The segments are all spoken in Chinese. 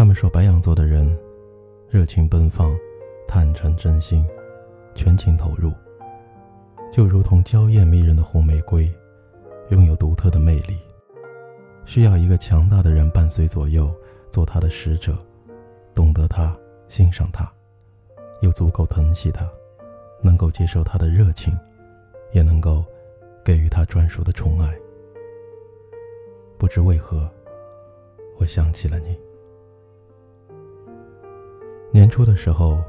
他们说白羊座的人，热情奔放，坦诚真心，全情投入，就如同娇艳迷人的红玫瑰，拥有独特的魅力。需要一个强大的人伴随左右，做他的使者，懂得他，欣赏他，又足够疼惜他，能够接受他的热情，也能够给予他专属的宠爱。不知为何，我想起了你。年初的时候，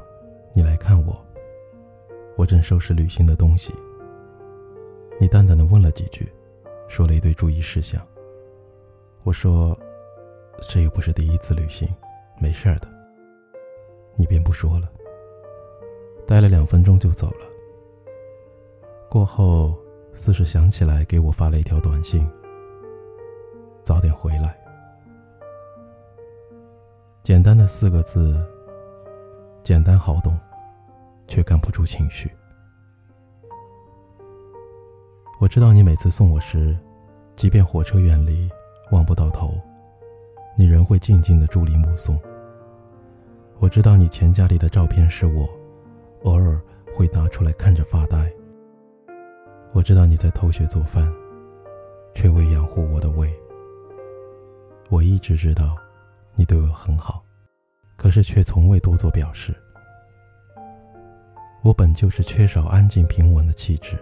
你来看我，我正收拾旅行的东西。你淡淡的问了几句，说了一堆注意事项。我说：“这又不是第一次旅行，没事儿的。”你便不说了，待了两分钟就走了。过后，似是想起来，给我发了一条短信：“早点回来。”简单的四个字，简单好懂，却看不出情绪。我知道你每次送我时，即便火车远离。望不到头，你仍会静静的伫立目送。我知道你钱夹里的照片是我，偶尔会拿出来看着发呆。我知道你在偷学做饭，却为养活我的胃。我一直知道，你对我很好，可是却从未多做表示。我本就是缺少安静平稳的气质，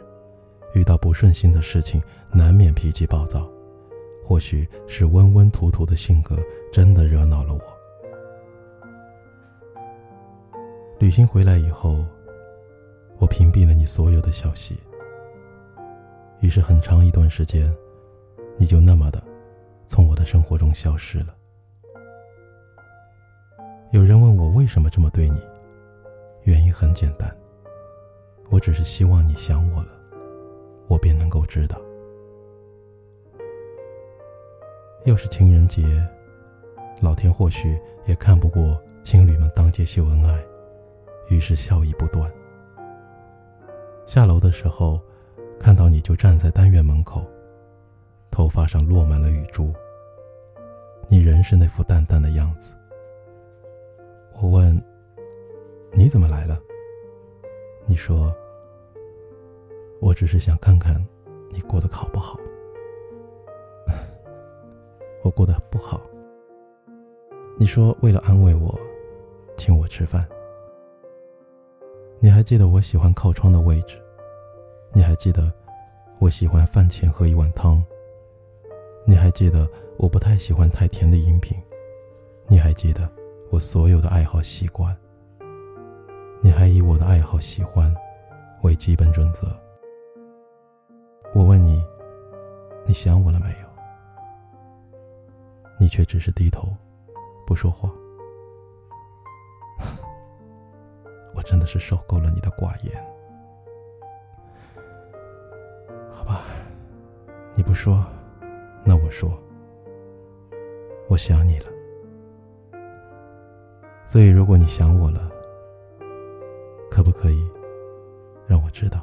遇到不顺心的事情，难免脾气暴躁。或许是温温土土的性格真的惹恼了我。旅行回来以后，我屏蔽了你所有的消息。于是很长一段时间，你就那么的从我的生活中消失了。有人问我为什么这么对你，原因很简单，我只是希望你想我了，我便能够知道。又是情人节，老天或许也看不过情侣们当街秀恩爱，于是笑意不断。下楼的时候，看到你就站在单元门口，头发上落满了雨珠。你仍是那副淡淡的样子。怎么来了？”你说：“我只是想看看你过得好不好。”我过得不好。你说为了安慰我，请我吃饭。你还记得我喜欢靠窗的位置？你还记得我喜欢饭前喝一碗汤？你还记得我不太喜欢太甜的饮品？你还记得我所有的爱好习惯？以我的爱好喜欢为基本准则？我问你，你想我了没有？你却只是低头，不说话。我真的是受够了你的寡言。好吧，你不说，那我说。我想你了。所以，如果你想我了，可不可以让我知道？